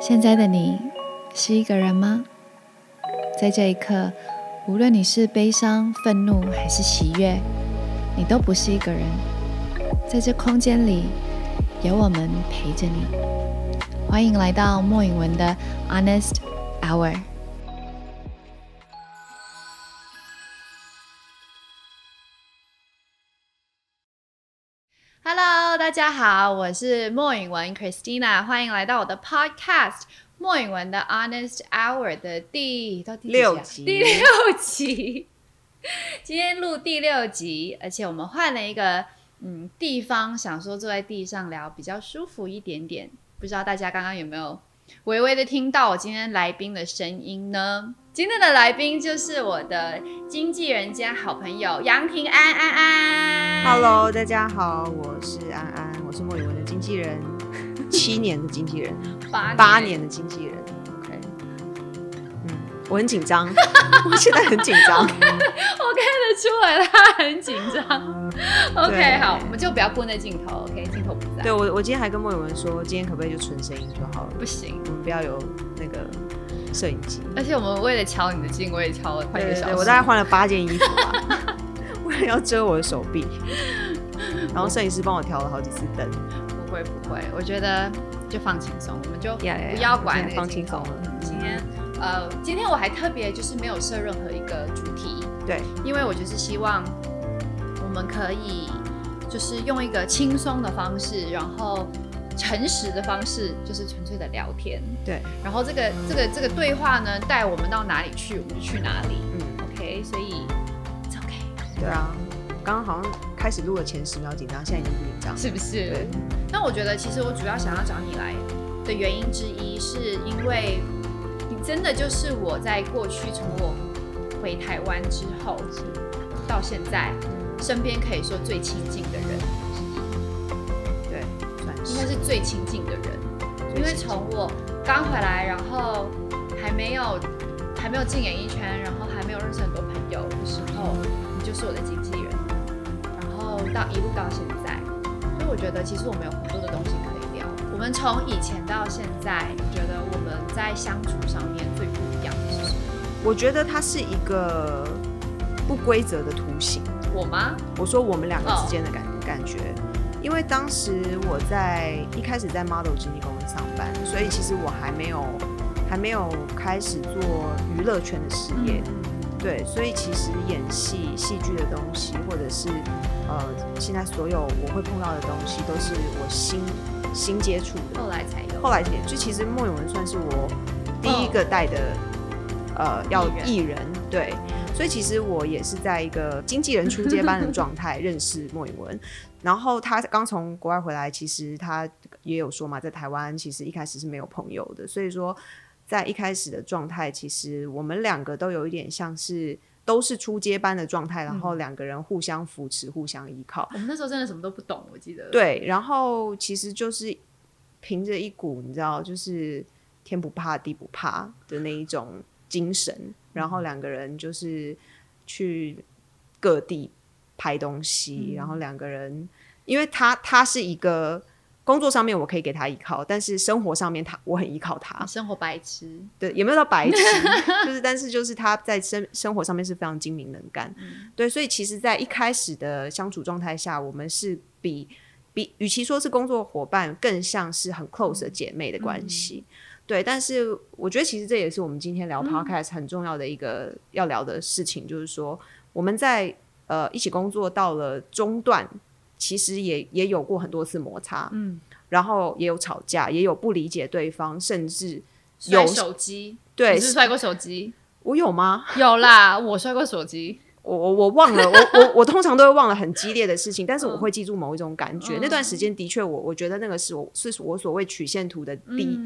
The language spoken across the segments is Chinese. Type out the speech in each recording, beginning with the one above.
现在的你是一个人吗？在这一刻，无论你是悲伤、愤怒还是喜悦，你都不是一个人。在这空间里，有我们陪着你。欢迎来到莫允文的 Honest Hour。家好，我是莫允文 Christina，欢迎来到我的 Podcast 莫允文的 Honest Hour 的第到第几六集第六集。今天录第六集，而且我们换了一个嗯地方，想说坐在地上聊比较舒服一点点。不知道大家刚刚有没有微微的听到我今天来宾的声音呢？今天的来宾就是我的经纪人兼好朋友杨平安安安。Hello，大家好，我是安安，我是莫雨文的经纪人，七年的经纪人，八八年的经纪人。OK，嗯，我很紧张，我现在很紧张。我看得出来他很紧张。OK，好，我们就不要顾那镜头。OK，镜头不在。对我，我今天还跟莫雨文说，今天可不可以就纯声音就好了，不行。我们不要有那个摄影机。而且我们为了敲你的镜，我也敲了快一个小时。我大概换了八件衣服吧，为了要遮我的手臂。然后摄影师帮我调了好几次灯，不会不会，我觉得就放轻松，我们就不要管放轻松了嗯今天呃，今天我还特别就是没有设任何一个主题，对，因为我就是希望我们可以就是用一个轻松的方式，然后诚实的方式，就是纯粹的聊天。对，然后这个这个这个对话呢，带我们到哪里去，我们就去哪里。嗯，OK，所以 it's OK，对啊，刚刚好像开始录了前十秒紧张，现在已经不紧张。是不是？对，那我觉得，其实我主要想要找你来的原因之一，是因为你真的就是我在过去从我回台湾之后到现在，身边可以说最亲近的人应该是最亲近的人。因为从我刚回来，然后还没有还没有进演艺圈，然后还没有认识很多朋友的时候，你就是我的经纪人，然后到一路到现在，所以我觉得其实我们有很多的东西可以聊。我们从以前到现在，你觉得我们在相处上面最不一样的是什么？我觉得它是一个不规则的图形。我吗？我说我们两个哦之间的感、感觉，因为当时我在一开始在 model 经纪公司上班，所以其实我还没有还没有开始做娱乐圈的事业。对，所以其实演戏、戏剧的东西，或者是呃，现在所有我会碰到的东西，都是我新新接触的。后来才有。后来也就其实莫永文算是我第一个带的、呃要艺人，对，所以其实我也是在一个经纪人出接班的状态认识莫永文。然后他刚从国外回来，其实他也有说嘛，在台湾其实一开始是没有朋友的，所以说在一开始的状态，其实我们两个都有一点像是都是初阶班的状态，然后两个人互相扶持、互相依靠。我们那时候真的什么都不懂，我记得。，对，然后其实就是凭着一股你知道，就是天不怕地不怕的那一种精神，然后两个人就是去各地拍东西，然后两个人，因为他他是一个工作上面我可以给他依靠，但是生活上面他我很依靠他，生活白痴。对，也没有到白痴，就是但是就是他在生生活上面是非常精明能干，对，所以其实，在一开始的相处状态下，我们是比比与其说是工作伙伴，更像是很 close 的姐妹的关系。对，但是我觉得其实这也是我们今天聊 podcast 很重要的一个要聊的事情，就是说我们在呃一起工作到了中段，其实也也有过很多次摩擦，嗯，然后也有吵架，也有不理解对方，甚至摔有手机，对摔过手机？我有吗？有啦，我摔过手机。我我我忘了，我我我通常都会忘了很激烈的事情，但是我会记住某一种感觉。嗯那段时间的确，我我觉得那个是我是我所谓曲线图的低、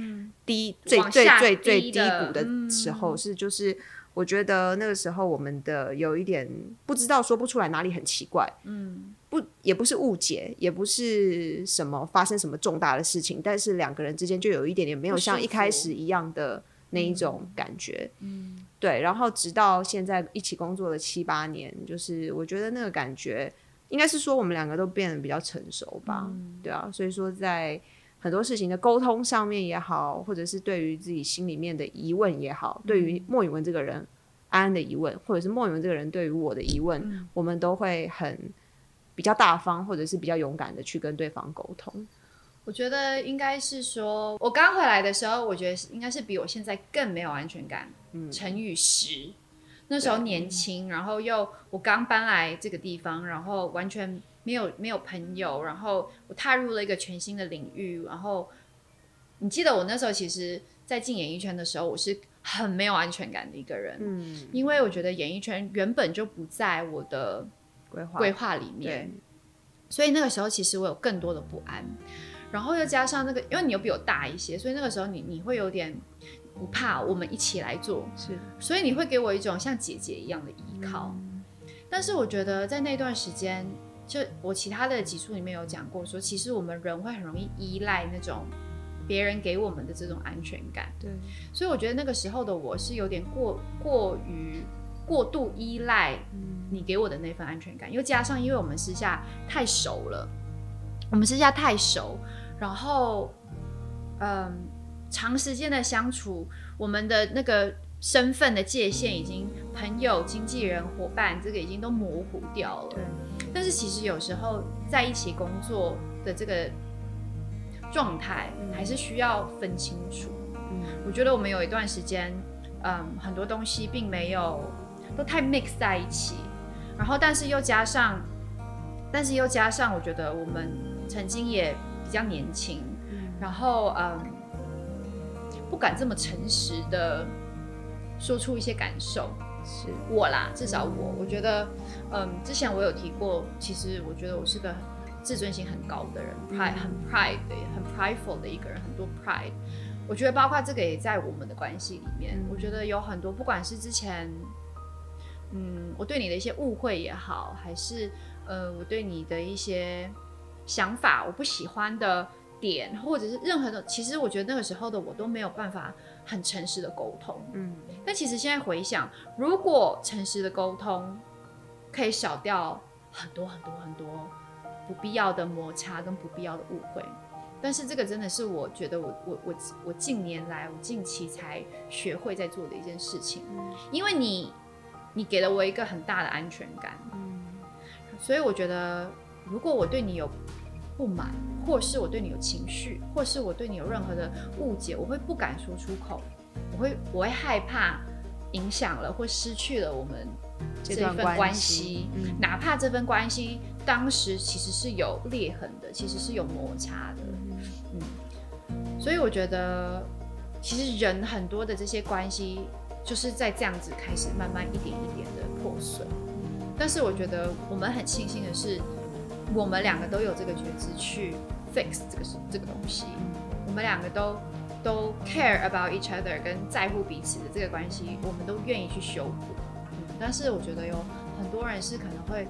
低最最最最低谷的时候，是就是我觉得那个时候我们的有一点不知道说不出来哪里很奇怪，嗯，不也不是误解，也不是什么发生什么重大的事情，但是两个人之间就有一点点没有像一开始一样的那一种感觉，嗯，对，然后直到现在一起工作了七八年，就是我觉得那个感觉应该是说我们两个都变得比较成熟吧，对啊，所以说在很多事情的沟通上面也好，或者是对于自己心里面的疑问也好，对于莫宇文这个人安安的疑问，或者是莫宇文这个人对于我的疑问，我们都会很比较大方，或者是比较勇敢的去跟对方沟通。我觉得应该是说，我刚回来的时候，我觉得应该是比我现在更没有安全感，乘以十。那时候年轻，然后又我刚搬来这个地方，然后完全没有没有朋友，然后我踏入了一个全新的领域，然后你记得我那时候其实，在进演艺圈的时候，我是很没有安全感的一个人，嗯，因为我觉得演艺圈原本就不在我的规划规划里面，所以那个时候其实我有更多的不安，然后又加上那个，因为你又比我大一些，所以那个时候你你会有点。不怕，我们一起来做。是，所以你会给我一种像姐姐一样的依靠。但是我觉得在那段时间，就我其他的几处里面有讲过，说其实我们人会很容易依赖那种别人给我们的这种安全感。对，所以我觉得那个时候的我是有点过过于过度依赖你给我的那份安全感，又加上因为我们私下太熟了，我们私下太熟，然后，嗯。长时间的相处，我们的那个身份的界限已经朋友、经纪人、伙伴，这个已经都模糊掉了。对。但是其实有时候在一起工作的这个状态，还是需要分清楚。嗯。我觉得我们有一段时间，嗯，很多东西并没有都太 mix 在一起，然后但是又加上，但是又加上，我觉得我们曾经也比较年轻，嗯然后嗯。不敢这么诚实的说出一些感受，是我啦，至少我，我觉得，嗯，之前我有提过，其实我觉得我是个自尊心很高的人，pride 很 pride 的，很 prideful 的一个人，很多 pride。我觉得包括这个也在我们的关系里面，我觉得有很多，不管是之前，嗯，我对你的一些误会也好，还是呃，我对你的一些想法，我不喜欢的。点或者是任何的，其实我觉得那个时候的我都没有办法很诚实的沟通。嗯，但其实现在回想，如果诚实的沟通可以少掉很多很多很多不必要的摩擦跟不必要的误会，但是这个真的是我觉得我我我我近年来我近期才学会在做的一件事情。嗯，因为你你给了我一个很大的安全感。嗯，所以我觉得如果我对你有不满。或是我对你有情绪，或是我对你有任何的误解，我会不敢说出口，我会我会害怕影响了或失去了我们这份关系，哪怕这份关系当时其实是有裂痕的，其实是有摩擦的，嗯，所以我觉得其实人很多的这些关系就是在这样子开始慢慢一点一点的破损，但是我觉得我们很庆幸的是。我们两个都有这个觉知去 fix 这个是这个东西，我们两个都都 care about each other，跟在乎彼此的这个关系，我们都愿意去修补。嗯，但是我觉得有很多人是可能会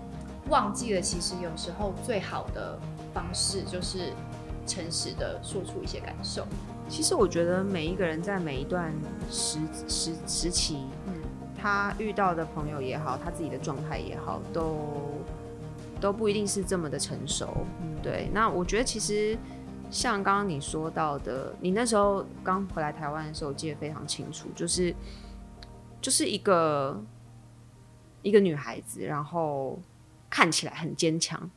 忘记了，其实有时候最好的方式就是诚实的说出一些感受。其实我觉得每一个人在每一段时时时期，嗯，他遇到的朋友也好，他自己的状态也好，都。都不一定是这么的成熟，对。那我觉得其实像刚刚你说到的，你那时候刚回来台湾的时候，我记得非常清楚，就是就是一个一个女孩子，然后看起来很坚强，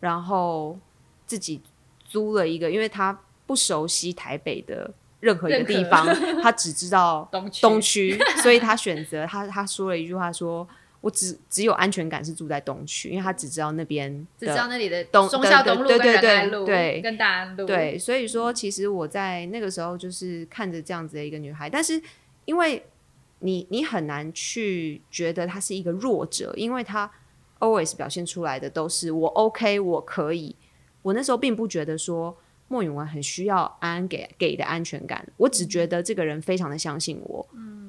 然后自己租了一个，因为她不熟悉台北的任何一个地方，她只知道 东区，所以她选择她她说了一句话说。我只只有安全感是住在东区，因为他只知道那边，只知道那里的东中孝东路跟仁爱路，对，跟大安路，对，所以说其实我在那个时候就是看着这样子的一个女孩，但是因为你你很难去觉得她是一个弱者，因为她 always 表现出来的都是我 OK，我可以。我那时候并不觉得说莫永文很需要安安给给的安全感，我只觉得这个人非常的相信我，嗯。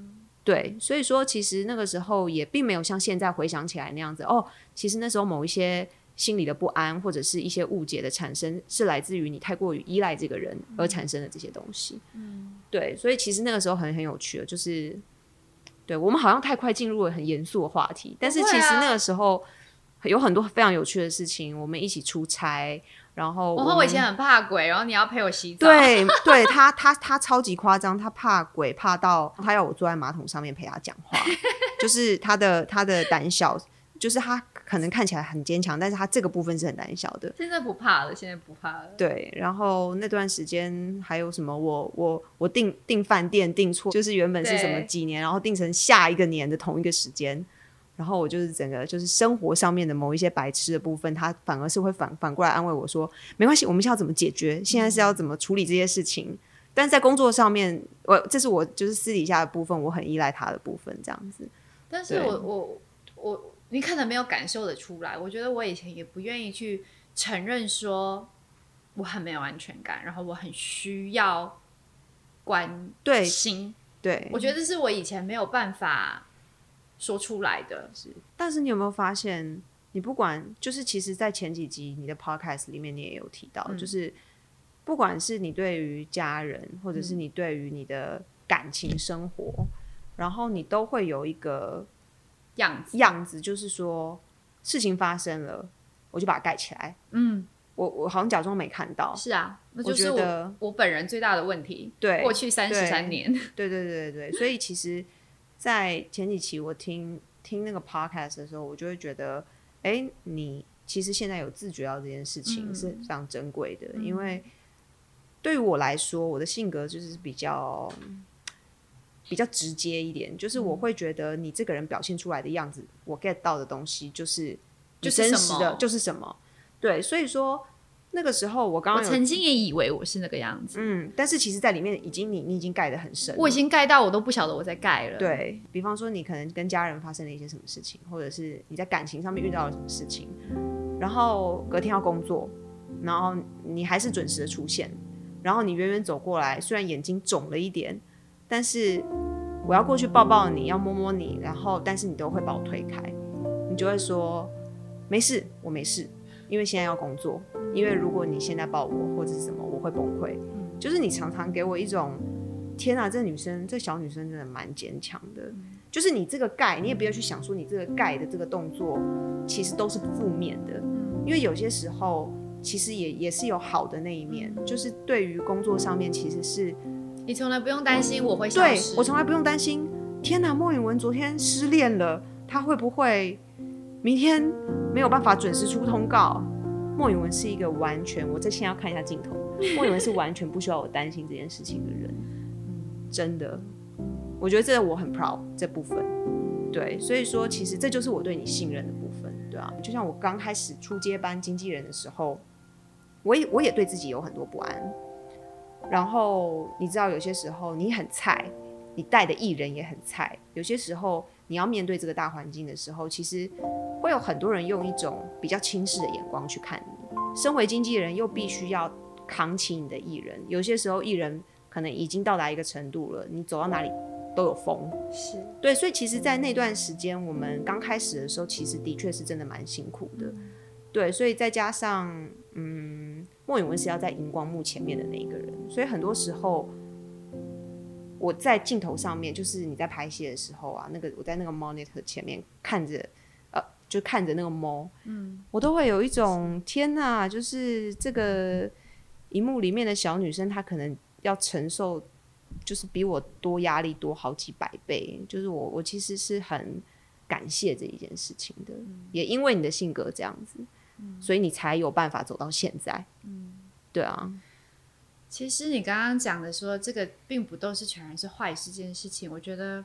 对，所以说其实那个时候也并没有像现在回想起来那样子哦。其实那时候某一些心理的不安或者是一些误解的产生，是来自于你太过于依赖这个人而产生的这些东西。嗯，对，所以其实那个时候很很有趣的，就是对我们好像太快进入了很严肃的话题，但是其实那个时候有很多非常有趣的事情，我们一起出差，然后我我以前很怕鬼，然后你要陪我洗澡，对 对，他他他超级夸张，他怕鬼怕到他要我坐在马桶上面陪他讲话，就是他的他的胆小，就是他。可能看起来很坚强，但是他这个部分是很胆小的。现在不怕了，现在不怕了。对，然后那段时间还有什么？我我我订订饭店订错，就是原本是什么几年，然后订成下一个年的同一个时间。然后我就是整个就是生活上面的某一些白痴的部分，他反而是会反反过来安慰我说：“没关系，我们现在要怎么解决？现在是要怎么处理这些事情？”但是在工作上面，我这是我就是私底下的部分，我很依赖他的部分，这样子。但是我我我。你可能没有感受的出来，我觉得我以前也不愿意去承认说我很没有安全感，然后我很需要关心。对，我觉得这是我以前没有办法说出来的。是，但是你有没有发现，你不管就是其实，在前几集你的 podcast 里面，你也有提到，就是不管是你对于家人，或者是你对于你的感情生活，然后你都会有一个。样子样子就是说，事情发生了，我就把它盖起来。嗯，我我好像假装没看到。是啊，那就是我我本人最大的问题。对，过去三十三年。对对对对对，所以其实，在前几期我听听那个 podcast 的时候，我就会觉得，哎，你其实现在有自觉到这件事情是非常珍贵的，因为对于我来说，我的性格就是比较。比较直接一点，就是我会觉得你这个人表现出来的样子，我 get 到的东西就是就真实的，就是什么。对，所以说那个时候我刚刚曾经也以为我是那个样子，嗯，但是其实在里面已经你你已经盖得很深，我已经盖到我都不晓得我在盖了。对比方说，你可能跟家人发生了一些什么事情，或者是你在感情上面遇到了什么事情，然后隔天要工作，然后你还是准时的出现，然后你远远走过来，虽然眼睛肿了一点。但是我要过去抱抱你，要摸摸你，然后但是你都会把我推开，你就会说没事，我没事，因为现在要工作。因为如果你现在抱我或者是什么，我会崩溃。就是你常常给我一种天啊，这女生这小女生真的蛮坚强的。就是你这个盖，你也不要去想说你这个盖的这个动作其实都是负面的，因为有些时候其实也也是有好的那一面。就是对于工作上面，其实是。你从来不用担心我会消失。对我从来不用担心。天哪，莫允文昨天失恋了，他会不会明天没有办法准时出通告？莫允文是一个完全，我这先要看一下镜头。莫允文是完全不需要我担心这件事情的人。真的，我觉得这我很 proud 这部分。对，所以说其实这就是我对你信任的部分，对啊，就像我刚开始出接班经纪人的时候，我也我也对自己有很多不安。然后你知道，有些时候你很菜，你带的艺人也很菜。有些时候你要面对这个大环境的时候，其实会有很多人用一种比较轻视的眼光去看你。身为经纪人，又必须要扛起你的艺人。有些时候艺人可能已经到达一个程度了，你走到哪里都有风。是对，所以其实，在那段时间，我们刚开始的时候，其实的确是真的蛮辛苦的。对，所以再加上，嗯。莫永文是要在荧光幕前面的那一个人，所以很多时候我在镜头上面，就是你在拍戏的时候啊，那个我在那个 monitor 前面看着，呃，就看着那个猫，嗯，我都会有一种天哪，就是这个荧幕里面的小女生，她可能要承受，就是比我多压力多好几百倍，就是我我其实是很感谢这一件事情的，也因为你的性格这样子。所以你才有办法走到现在，嗯，对啊。其实你刚刚讲的说这个并不都是全然是坏事，这件事情，我觉得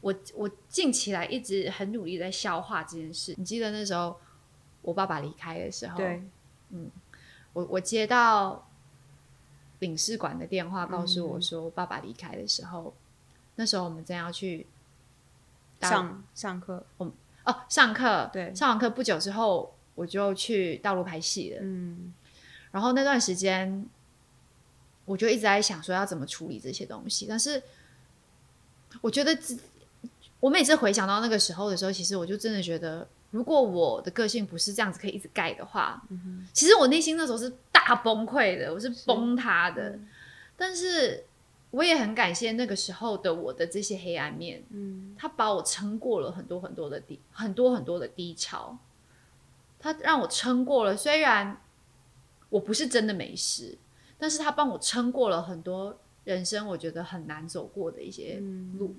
我我近期来一直很努力在消化这件事。你记得那时候我爸爸离开的时候，对，嗯，我我接到领事馆的电话，告诉我说爸爸离开的时候，那时候我们正要去上上课，我哦上课，对，上完课不久之后。我就去道路拍戏了，嗯，然后那段时间，我就一直在想说要怎么处理这些东西。但是，我觉得，我每次回想到那个时候的时候，其实我就真的觉得，如果我的个性不是这样子可以一直盖的话，其实我内心那时候是大崩溃的，我是崩塌的。但是，我也很感谢那个时候的我的这些黑暗面，嗯，他把我撑过了很多很多的低，很多很多的低潮。他让我撑过了，虽然我不是真的没事，但是他帮我撑过了很多人生我觉得很难走过的一些路。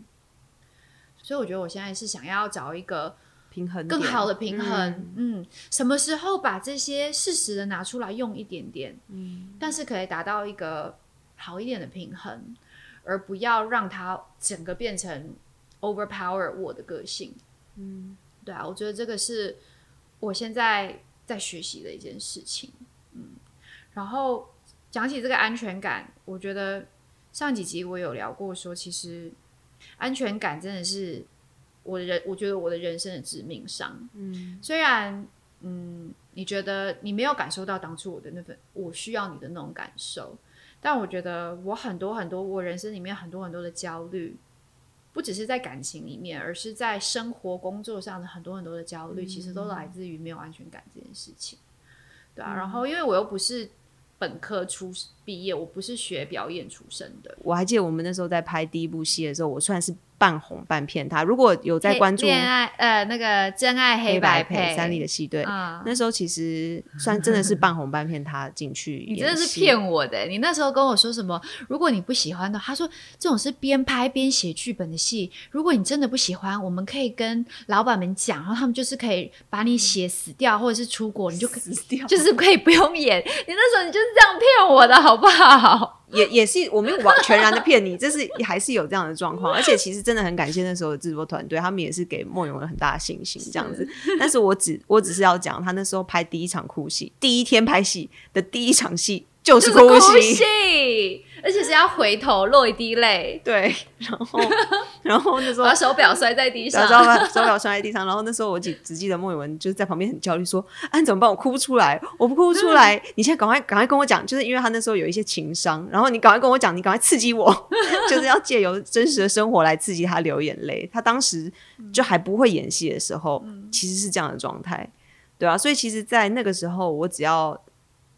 所以我觉得我现在是想要找一个平衡更好的平衡，嗯，什么时候把这些适时的拿出来用一点点，嗯，但是可以达到一个好一点的平衡，而不要让它整个变成 overpower 我的个性，嗯，对啊，我觉得这个是我现在在学习的一件事情，嗯，然后讲起这个安全感，我觉得上几集我有聊过，说其实安全感真的是。我的人，我觉得我的人生的致命伤。嗯，虽然，嗯，你觉得你没有感受到当初我的那份我需要你的那种感受，但我觉得我很多很多，我人生里面很多很多的焦虑，不只是在感情里面，而是在生活工作上的很多很多的焦虑，其实都来自于没有安全感这件事情。对啊，然后因为我又不是本科出毕业，我不是学表演出身的。我还记得我们那时候在拍第一部戏的时候，我算是。半红半骗他。如果有在关注恋爱，呃，那个真爱黑白配三立的戏，对，那时候其实算真的是半红半骗他进去。你真的是骗我的！你那时候跟我说什么？如果你不喜欢的，他说这种是边拍边写剧本的戏。如果你真的不喜欢，我们可以跟老板们讲，然后他们就是可以把你写死掉，或者是出国，你就 死掉，就是可以不用演。你那时候你就是这样骗我的，好不好？也也是，我没有完全然的骗你，这是还是有这样的状况，而且其实真的很感谢那时候的制作团队，他们也是给莫勇了很大的信心这样子。但是我只我只是要讲，他那时候拍第一场哭戏，第一天拍戏的第一场戏。就是哭戏，而且是要回头落一滴泪。对，然后，然后那时候把手表摔在地上，知道吗？手表摔在地上。然后那时候我只只记得莫雨文就是在旁边很焦虑，说：“啊，你怎么办？我哭不出来，我不哭出来。你现在赶快赶快跟我讲，就是因为他那时候有一些情商，然后你赶快跟我讲，你赶快刺激我，就是要借由真实的生活来刺激他流眼泪。他当时就还不会演戏的时候，其实是这样的状态，对啊。所以其实，在那个时候，我只要。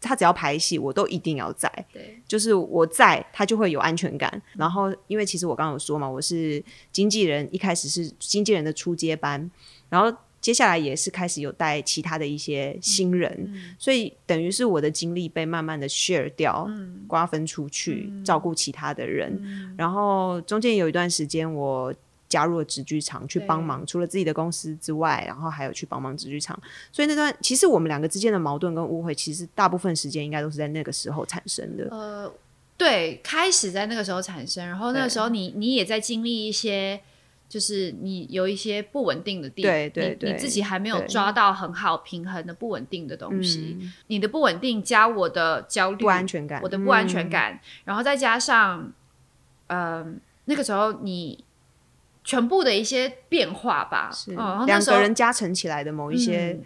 他只要排戏，我都一定要在。对，就是我在，他就会有安全感。然后，因为其实我刚刚有说嘛，我是经纪人，一开始是经纪人的初阶班，然后接下来也是开始有带其他的一些新人，所以等于是我的精力被慢慢的 share 掉，瓜分出去照顾其他的人。然后中间有一段时间我。加入了直剧场去帮忙，除了自己的公司之外，然后还有去帮忙直剧场。所以那段其实我们两个之间的矛盾跟误会，其实大部分时间应该都是在那个时候产生的。呃，对，开始在那个时候产生，然后那个时候你你也在经历一些，就是你有一些不稳定的地，对对对，你自己还没有抓到很好平衡的不稳定的东西。你的不稳定加我的焦虑、不安全感，我的不安全感，然后再加上，嗯，那个时候你。全部的一些变化吧，是两个人加成起来的某一些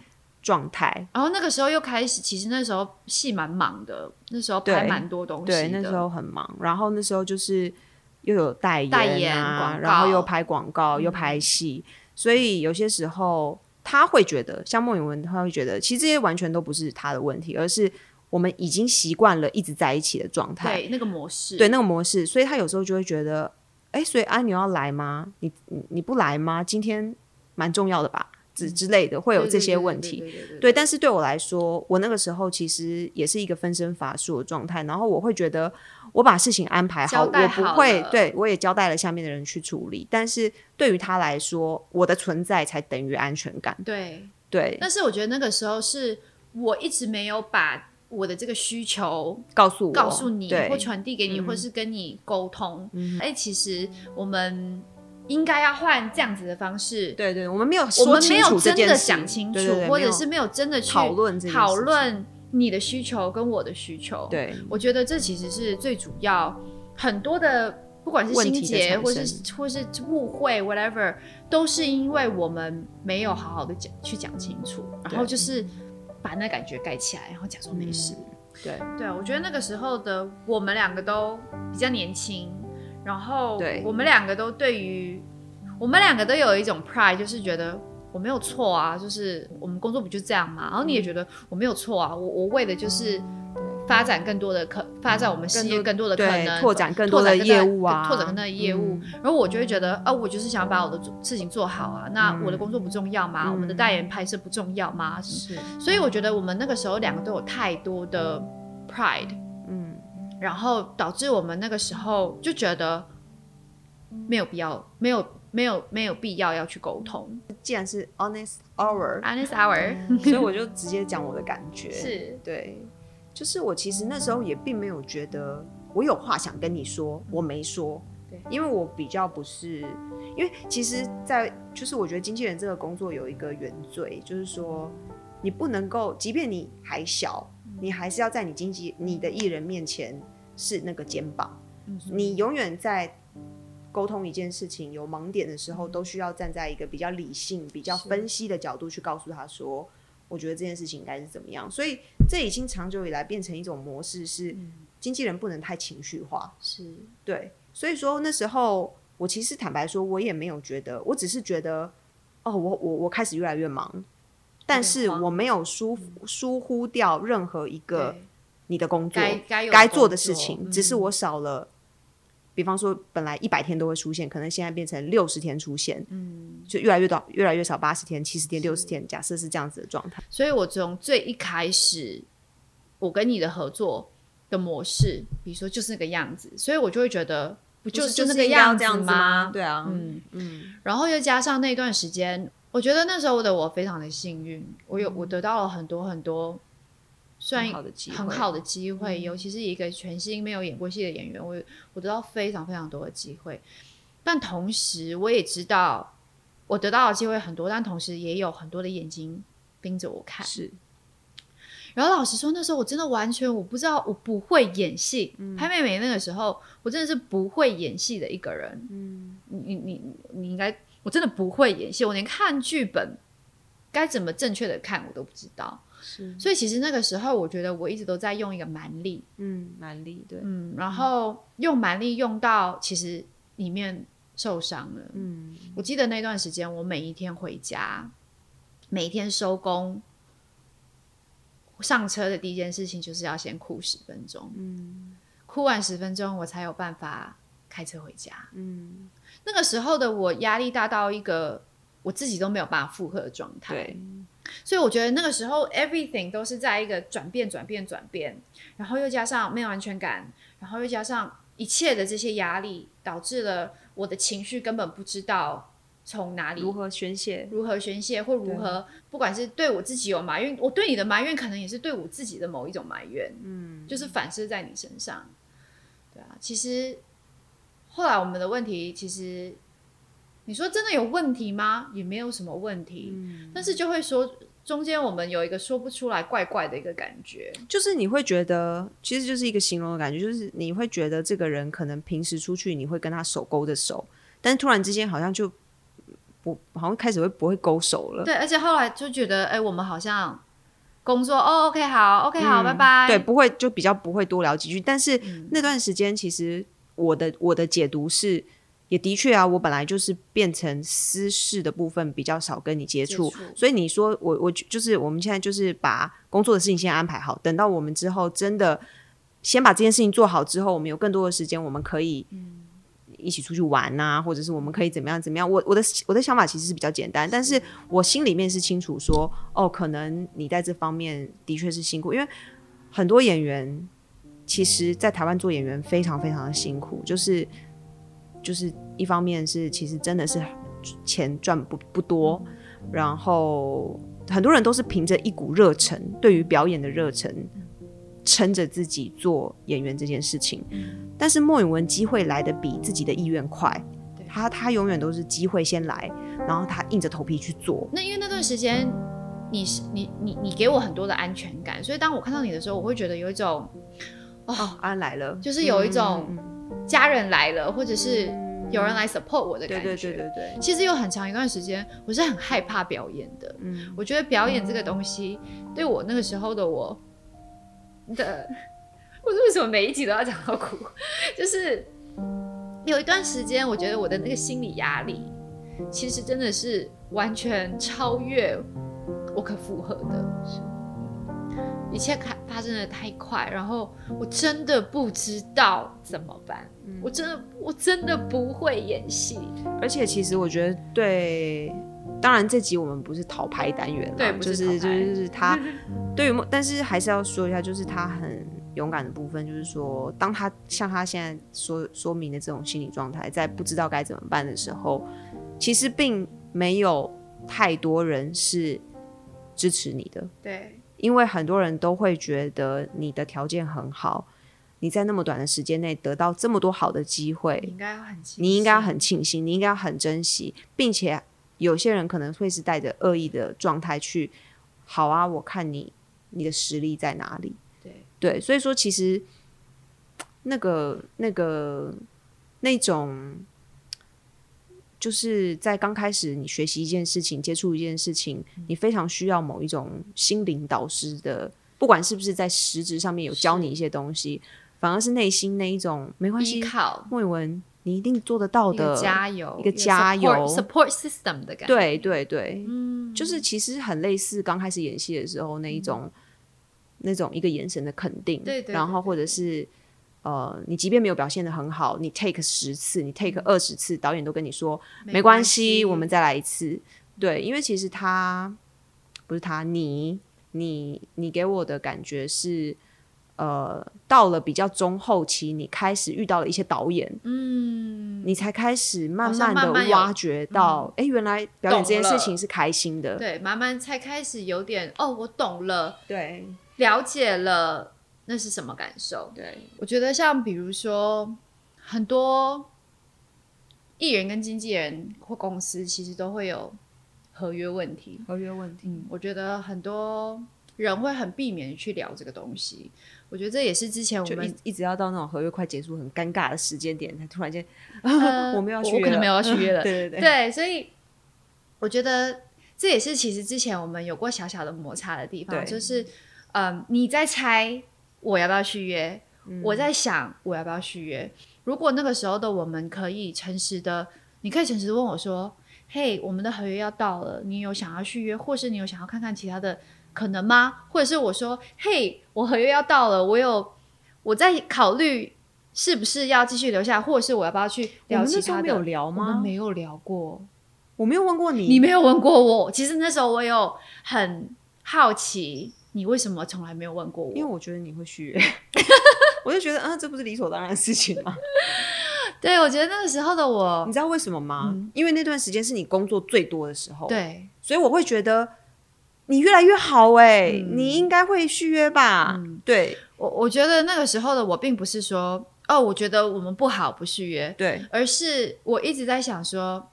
状态。然后那个时候又开始，其实那时候戏蛮忙的，那时候拍蛮多东西对，那时候很忙。然后那时候就是又有代言、代言啊，然后又拍广告，又拍戏。所以有些时候他会觉得，像莫永文，他会觉得，其实这些完全都不是他的问题，而是我们已经习惯了一直在一起的状态，对那个模式，对那个模式。所以他有时候就会觉得。哎，所以阿牛要来吗？你你你不来吗？今天蛮重要的吧，之之类的，会有这些问题。对，但是对我来说，我那个时候其实也是一个分身乏术的状态。然后我会觉得，我把事情安排好，我不会对我也交代了下面的人去处理。但是对于他来说，我的存在才等于安全感。对对，但是我觉得那个时候是我一直没有把。我的这个需求告诉我，告诉你，或传递给你，或是跟你沟通。哎，其实我们应该要换这样子的方式。对对，我们没有，我们没有真的讲清楚，或者是没有真的去讨论讨论你的需求跟我的需求。对，我觉得这其实是最主要。很多的不管是心结，或是或是误会，whatever，都是因为我们没有好好的讲去讲清楚，然后就是。把那感觉盖起来，然后假装没事。对对，我觉得那个时候的我们两个都比较年轻，然后我们两个都对于我们两个都有一种 pride，就是觉得我没有错啊，就是我们工作不就这样嘛。然后你也觉得我没有错啊，我我为的就是发展更多的可发展我们事业更多的可能，拓展更多的业务啊，拓展更多的业务。然后我就会觉得，啊，我就是想把我的事情做好啊。那我的工作不重要吗？我们的代言拍摄不重要吗？是。所以我觉得我们那个时候两个都有太多的 pride，嗯，然后导致我们那个时候就觉得没有必要，没有。没有没有必要要去沟通。既然是 honest hour，honest hour，所以我就直接讲我的感觉。是对，就是我其实那时候也并没有觉得我有话想跟你说，我没说。对，因为我比较不是，因为其实，在就是我觉得经纪人这个工作有一个原罪，就是说你不能够，即便你还小，你还是要在你经纪你的艺人面前是那个肩膀，你永远在。沟通一件事情有盲点的时候，都需要站在一个比较理性、比较分析的角度去告诉他说：“我觉得这件事情应该是怎么样。”所以这已经长久以来变成一种模式，是经纪人不能太情绪化。是。对，所以说那时候我其实坦白说，我也没有觉得，我只是觉得，哦，我我我开始越来越忙，但是我没有疏疏忽掉任何一个你的工作该该做的事情，只是我少了。比方说，本来一百天都会出现，可能现在变成六十天出现，嗯，就越来越短，越来越少，八十天、七十天、六十天，假设是这样子的状态。所以我从最一开始，我跟你的合作的模式，比如说就是那个样子，所以我就会觉得，不就是就那个样子吗？对啊，嗯嗯。然后又加上那段时间，我觉得那时候的我非常的幸运，我有我得到了很多很多。算很好的机会，尤其是一个全新没有演过戏的演员，我我得到非常非常多的机会。但同时，我也知道我得到的机会很多，但同时也有很多的眼睛盯着我看。是。然后老实说，那时候我真的完全我不知道，我不会演戏。拍妹妹那个时候，我真的是不会演戏的一个人。嗯，你你你应该，我真的不会演戏，我连看剧本该怎么正确的看我都不知道。是，所以其实那个时候，我觉得我一直都在用一个蛮力，嗯，蛮力，对，嗯，然后用蛮力用到其实里面受伤了，嗯，我记得那段时间，我每一天回家，每一天收工，上车的第一件事情就是要先哭十分钟，嗯，哭完十分钟，我才有办法开车回家，嗯，那个时候的我压力大到一个我自己都没有办法负荷的状态，对。所以我觉得那个时候，everything 都是在一个转变、转变、转变，然后又加上没有安全感，然后又加上一切的这些压力，导致了我的情绪根本不知道从哪里如何宣泄，如何宣泄，或如何，不管是对我自己有埋怨，我对你的埋怨，可能也是对我自己的某一种埋怨，嗯，就是反射在你身上，对啊，其实后来我们的问题，其实。你说真的有问题吗？也没有什么问题，但是就会说中间我们有一个说不出来怪怪的一个感觉，就是你会觉得其实就是一个形容的感觉，就是你会觉得这个人可能平时出去你会跟他手勾着手，但是突然之间好像就不好像开始会不会勾手了。对，而且后来就觉得哎，我们好像工作哦，OK 好，OK 好，拜拜。对，不会就比较不会多聊几句，但是那段时间其实我的我的解读是。也的确啊，我本来就是变成私事的部分比较少跟你接触，所以你说我我就是我们现在就是把工作的事情先安排好，等到我们之后真的先把这件事情做好之后，我们有更多的时间，我们可以一起出去玩呐，或者是我们可以怎么样怎么样。我我的我的想法其实是比较简单，但是我心里面是清楚说，哦，可能你在这方面的确是辛苦，因为很多演员其实，在台湾做演员非常非常的辛苦，就是。就是一方面是其实真的是钱赚不不多，然后很多人都是凭着一股热忱，对于表演的热忱，撑着自己做演员这件事情。但是莫允文机会来的比自己的意愿快，他他永远都是机会先来，然后他硬着头皮去做。那因为那段时间你是你你你给我很多的安全感，所以当我看到你的时候，我会觉得有一种哦安来了，就是有一种。家人来了，或者是有人来 support 我的感觉。对对对对对。其实有很长一段时间，我是很害怕表演的。嗯。我觉得表演这个东西，对我那个时候的我的，我为什么每一集都要讲到哭？就是有一段时间，我觉得我的那个心理压力，其实真的是完全超越我可负荷的。是。一切开发生的太快，然后我真的不知道怎么办。我真的我真的不会演戏，而且其实我觉得对，当然这集我们不是逃拍单元对了，就是就是他 对于，但是还是要说一下，就是他很勇敢的部分，就是说，当他像他现在说说明的这种心理状态，在不知道该怎么办的时候，其实并没有太多人是支持你的，对，因为很多人都会觉得你的条件很好。你在那么短的时间内得到这么多好的机会，你应该要很，你应该很庆幸，你应该要很珍惜，并且有些人可能会是带着恶意的状态去，好啊，我看你你的实力在哪里？对对，所以说其实那个那个那种，就是在刚开始你学习一件事情、接触一件事情，你非常需要某一种心灵导师的，不管是不是在实质上面有教你一些东西。反而是内心那一种没关系，莫允文，你一定做得到的，加油，一个加油，support system 的感觉，对对对，嗯，就是其实很类似刚开始演戏的时候那一种，那种一个眼神的肯定，对对，然后或者是呃，你即便没有表现的很好，你 take 十次，你 take 二十次，导演都跟你说没关系，我们再来一次，对，因为其实他不是他，你你你给我的感觉是。呃，到了比较中后期，你开始遇到了一些导演，嗯，你才开始慢慢的挖掘到，哎，原来表演这件事情是开心的，对，慢慢才开始有点，哦，我懂了，对，了解了，那是什么感受？对，我觉得像比如说很多艺人跟经纪人或公司，其实都会有合约问题，合约问题，嗯，我觉得很多人会很避免去聊这个东西。我觉得这也是之前我们一直要到那种合约快结束很尴尬的时间点，才突然间，我们要我可能没有要续约了。对对对，对，所以我觉得这也是其实之前我们有过小小的摩擦的地方，就是嗯，你在猜我要不要续约，我在想我要不要续约。如果那个时候的我们可以诚实的，你可以诚实的问我说：“嘿，我们的合约要到了，你有想要续约，或是你有想要看看其他的？”可能吗？或者是我说，嘿，我合约要到了，我有我在考虑是不是要继续留下，或者是我要不要去聊其他的？没有聊吗？没有聊过，我没有问过你，你没有问过我。其实那时候我有很好奇，你为什么从来没有问过我？因为我觉得你会续约，我就觉得啊，这不是理所当然的事情吗？对，我觉得那个时候的我，你知道为什么吗？因为那段时间是你工作最多的时候，对，所以我会觉得。你越来越好哎，你应该会续约吧？对我，我觉得那个时候的我并不是说哦，我觉得我们不好不续约，对，而是我一直在想说，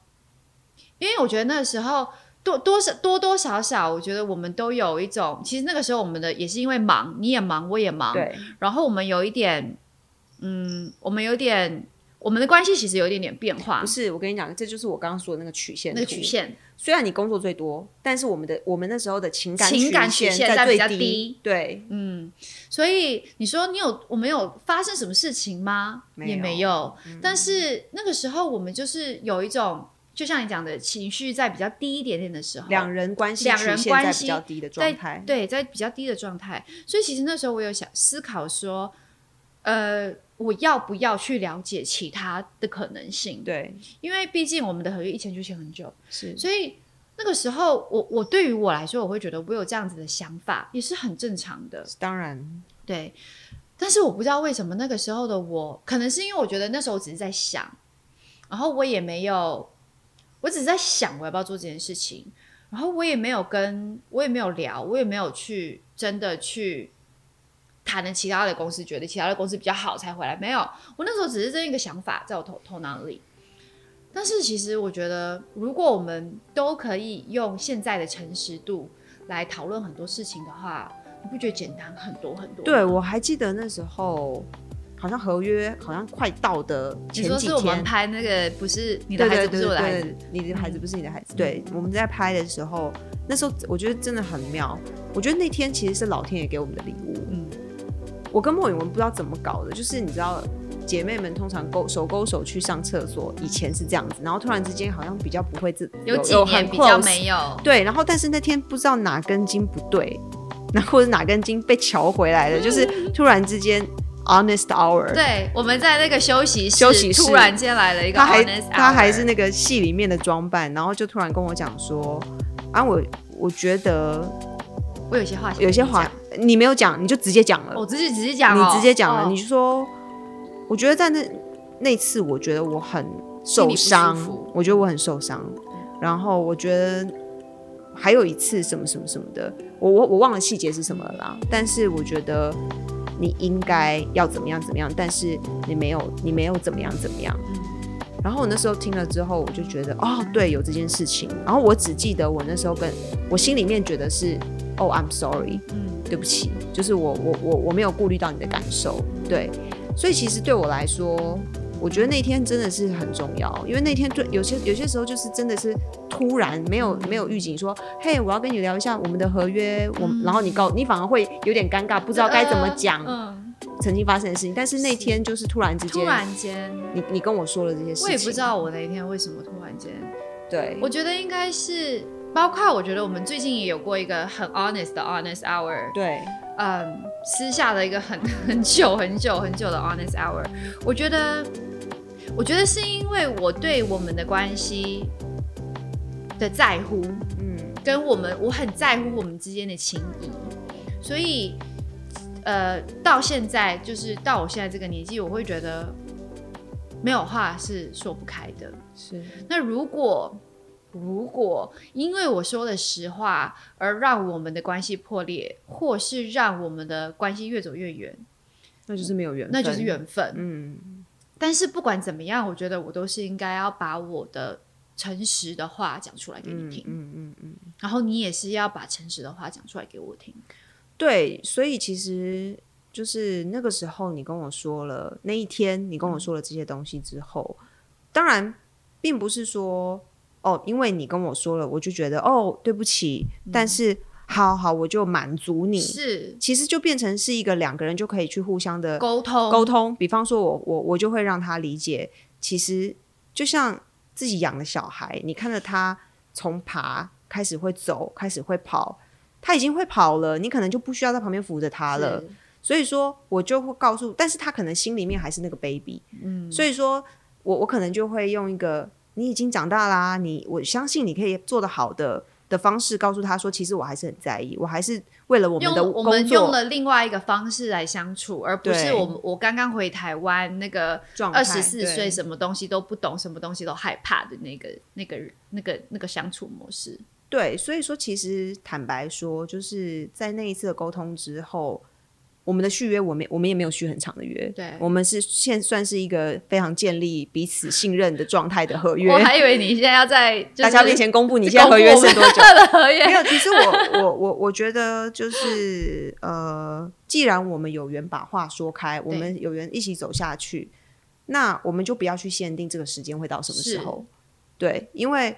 因为我觉得那个时候多多少多多少少，我觉得我们都有一种，其实那个时候我们的也是因为忙，你也忙，我也忙，对，然后我们有一点，嗯，我们有点。我们的关系其实有一点点变化。不是，我跟你讲，这就是我刚刚说的那个曲线。那个曲线，虽然你工作最多，但是我们的我们那时候的情感情感曲线在比较低。对，嗯，所以你说你有我们有发生什么事情吗？也没有。但是那个时候我们就是有一种，就像你讲的情绪在比较低一点点的时候，两人关系两人关系比较低的状态，对，在比较低的状态。所以其实那时候我有想思考说，呃。我要不要去了解其他的可能性？对，因为毕竟我们的合约一签就签很久，是，所以那个时候，我我对于我来说，我会觉得我有这样子的想法也是很正常的。当然，对，但是我不知道为什么那个时候的我，可能是因为我觉得那时候我只是在想，然后我也没有，我只是在想我要不要做这件事情，然后我也没有跟我也没有聊，我也没有去真的去。谈了其他的公司，觉得其他的公司比较好才回来。没有，我那时候只是这一个想法在我头头脑里。但是其实我觉得，如果我们都可以用现在的诚实度来讨论很多事情的话，你不觉得简单很多很多？对，我还记得那时候好像合约好像快到的前几天，我们拍那个不是你的孩子，不是我的孩子，你的孩子不是你的孩子。对，我们在拍的时候，那时候我觉得真的很妙。我觉得那天其实是老天爷给我们的礼物。嗯。我跟莫允文不知道怎么搞的，就是你知道，姐妹们通常勾手勾手去上厕所，以前是这样子，然后突然之间好像比较不会自有几年比较没有对，然后但是那天不知道哪根筋不对，然后或者哪根筋被瞧回来了，就是 突然之间 honest hour，对，我们在那个休息室，休息室。突然间来了一个他还他还是那个戏里面的装扮，然后就突然跟我讲说，啊，我我觉得我有些话想有些话你没有讲，你就直接讲了，我直接直接讲哦，你直接讲了，哦。你就说，我觉得在那那次，我觉得我很受伤，我觉得我很受伤，然后我觉得还有一次什么什么什么的，我我我忘了细节是什么了啦，但是我觉得你应该要怎么样怎么样，但是你没有你没有怎么样怎么样。然后我那时候听了之后，我就觉得哦，对，有这件事情。然后我只记得我那时候跟我心里面觉得是，哦，I'm sorry，嗯对不起，就是我我我我没有顾虑到你的感受，对，所以其实对我来说，我觉得那天真的是很重要，因为那天对有些有些时候就是真的是突然没有没有预警说，嘿，我要跟你聊一下我们的合约，我、然后你告你反而会有点尴尬，不知道该怎么讲嗯，曾经发生的事情，但是那天就是突然之间，突然间，你你跟我说了这些事情，我也不知道我那一天为什么突然间，对，我觉得应该是。包括我觉得我们最近也有过一个很 honest 的 honest hour，对。嗯，私下的一个很 很久很久很久的 honest hour，我觉得，我觉得是因为我对我们的关系的在乎，嗯跟我们我很在乎我们之间的情谊，所以呃，到现在就是到我现在这个年纪，我会觉得没有话是说不开的。是那如果如果因为我说了实话而让我们的关系破裂，或是让我们的关系越走越远，那就是没有缘分，那就是缘分。嗯但是不管怎么样，我觉得我都是应该要把我的诚实的话讲出来给你嗯听，嗯嗯嗯。然后你也是要把诚实的话讲出来给我听。对，所以其实就是那个时候，你跟我说了那一天，你跟我说了这些东西之后，当然并不是说哦，因为你跟我说了，我就觉得哦，对不起，但是好好，我就满足你。是其实就变成是一个两个人就可以去互相的沟通，沟通。比方说我我我就会让他理解，其实就像自己养的小孩，你看着他从爬开始会走，开始会跑，他已经会跑了，你可能就不需要在旁边扶着他了。所以说，我就会告诉，但是他可能心里面还是那个 baby，嗯，所以说我我可能就会用一个你已经长大啦，你我相信你可以做得好的的方式，告诉他说，其实我还是很在意，我还是为了我们的用我们用了另外一个方式来相处，而不是我我刚刚回台湾那个二十四岁，什么东西都不懂，什么东西都害怕的那个那个那个那个相处模式。对，所以说其实坦白说，就是在那一次的沟通之后，我们的续约，我们我们也没有续很长的约，对我们是现算是一个非常建立彼此信任的状态的合约我。还以为你现在要在、就是、大家面前公布你现在合约是多久？的合约 没有，其实我我我我觉得就是呃，既然我们有缘把话说开，我们有缘一起走下去，那我们就不要去限定这个时间会到什么时候。对，因为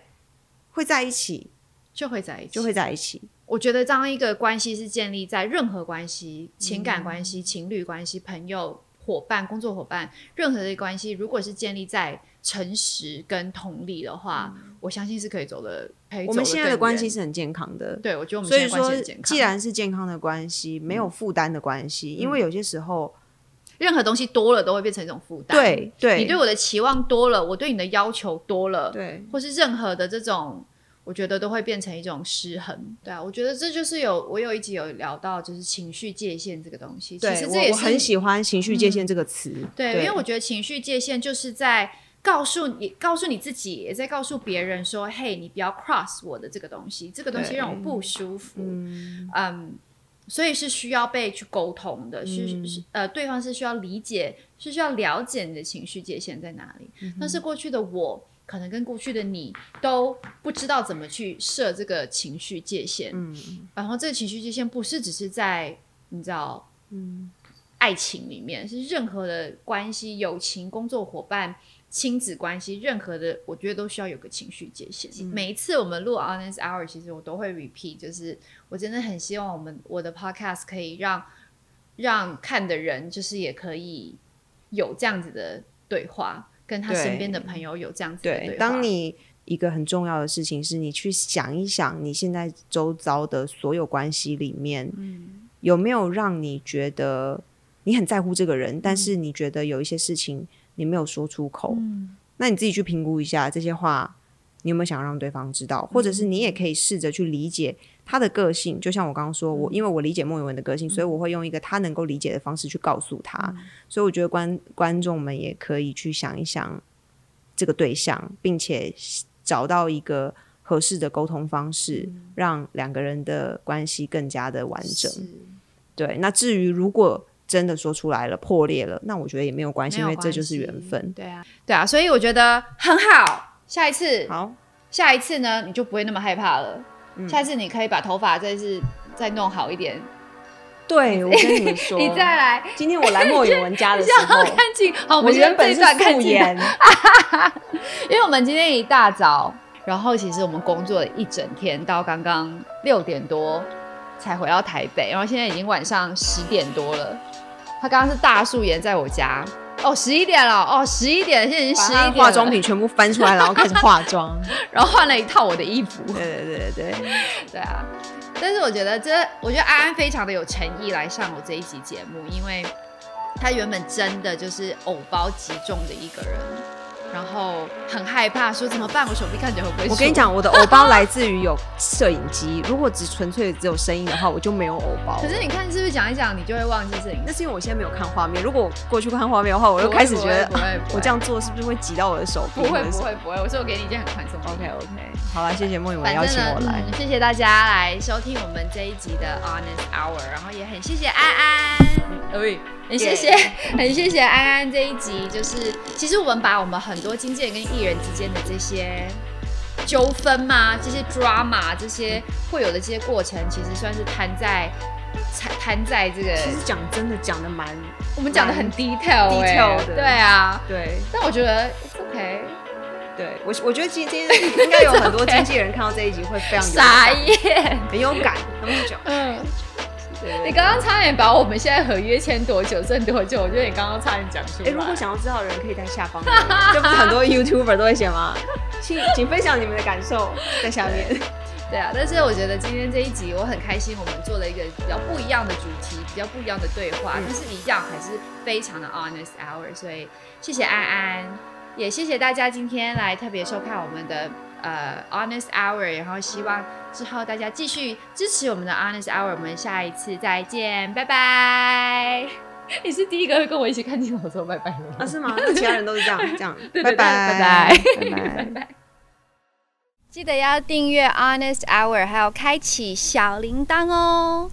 会在一起就会在一起，就会在一起。我觉得这样一个关系是建立在任何关系、情感关系、情侣关系、朋友、伙伴、工作伙伴，任何的关系，如果是建立在诚实跟同理的话，我相信是可以走的。可以我们现在的关系是，很健康的，对我觉得我们所以现在关系说很健，康。既然是健康的关系，没有负担的关系，因为有些时候，任何东西多了都会变成一种负担，对对，你对我的期望多了，我对你的要求多了，对。或是任何的这种，我觉得都会变成一种失衡。对啊，我觉得这就是有我有一集有聊到，就是情绪界限这个东西。其对，实这也是我我很喜欢情绪界限这个词，对，因为我觉得情绪界限就是在告诉你、告诉你自己，也在告诉别人说：“嘿，你不要 cross 我的这个东西，这个东西让我不舒服。”嗯所以是需要被去沟通的，是是呃，对方是需要理解，是需要了解你的情绪界限在哪里。但是过去的我。可能跟过去的你都不知道怎么去设这个情绪界限，嗯，然后这个情绪界限不是只是在你知道，嗯，爱情里面，是任何的关系、友情、工作伙伴、亲子关系，任何的，我觉得都需要有个情绪界限。每一次我们录 Honest Hour，其实我都会 repeat，就是我真的很希望我们我的 podcast 可以让让看的人，就是也可以有这样子的对话，跟他身边的朋友有这样子的对。当你一个很重要的事情是，你去想一想，你现在周遭的所有关系里面，有没有让你觉得你很在乎这个人，但是你觉得有一些事情你没有说出口，那你自己去评估一下这些话，你有没有想让对方知道，或者是你也可以试着去理解他的个性。就像我刚刚说，我因为我理解莫文文的个性，所以我会用一个他能够理解的方式去告诉他。所以我觉得观观众们也可以去想一想这个对象，并且找到一个合适的沟通方式，让两个人的关系更加的完整。对，那至于如果真的说出来了破裂了，那我觉得也没有关系，因为这就是缘分。对啊，对啊，所以我觉得很好。下一次，好，下一次呢，你就不会那么害怕了。下次你可以把头发再是再弄好一点。对，我跟你们 说，你再来。今天我来莫有文家的时候，看镜。好，我们原本是素颜，因为我们今天一大早，然后其实我们工作了一整天，到刚刚六点多才回到台北，然后现在已经晚上十点多了。他刚刚是大素颜在我家。哦，十一点了哦，十一点，现在已经十一点。化妆品全部翻出来，然后开始化妆，然后换了一套我的衣服。对对对对对，对啊。但是我觉得这，我觉得安安非常的有诚意来上我这一集节目，因为他原本真的就是偶包极重的一个人。然后很害怕，说怎么办？我手臂看起来会不会？我跟你讲，我的偶包来自于有摄影机。如果只纯粹只有声音的话，我就没有偶包。可是你看，是不是讲一讲，你就会忘记摄影？那是因为我现在没有看画面。如果我过去看画面的话，我又开始觉得，我这样做是不是会挤到我的手？不会，不会，不会。我说我给你一件很宽松。OK OK，好了，谢谢梦雨文邀请我来，谢谢大家来收听我们这一集的 Honest Hour，然后也很谢谢安安。哎。很谢谢，很谢谢安安这一集，就是其实我们把我们很多经纪人跟艺人之间的这些纠纷嘛，这些 drama，这些会有的这些过程，其实算是摊在摊摊在这个。其实讲真的，讲的蛮，我们讲的很 detail，detail 的，对啊，对。但我觉得 OK，对我我觉得今天应该有很多 经纪人看到这一集会非常傻眼，很有感，他们讲，嗯。你刚刚差点把我们现在合约签多久挣多久？我觉得你刚刚差点讲出来。哎，如果想要知道的人可以在下方，这不是很多 YouTuber 都会写吗？请 请分享你们的感受在下面。对啊，但是我觉得今天这一集我很开心，我们做了一个比较不一样的主题，比较不一样的对话，但是一样还是非常的 honest hour。所以谢谢安安，也谢谢大家今天来特别收看我们的。呃，Honest Hour，然后希望之后大家继续支持我们的 Honest Hour，我们下一次再见，拜拜。你是第一个会跟我一起看镜头说拜拜的啊？是吗？那其他人都是这样 这样，拜拜拜拜 拜拜。记得要订阅 Honest Hour，还有开启小铃铛哦。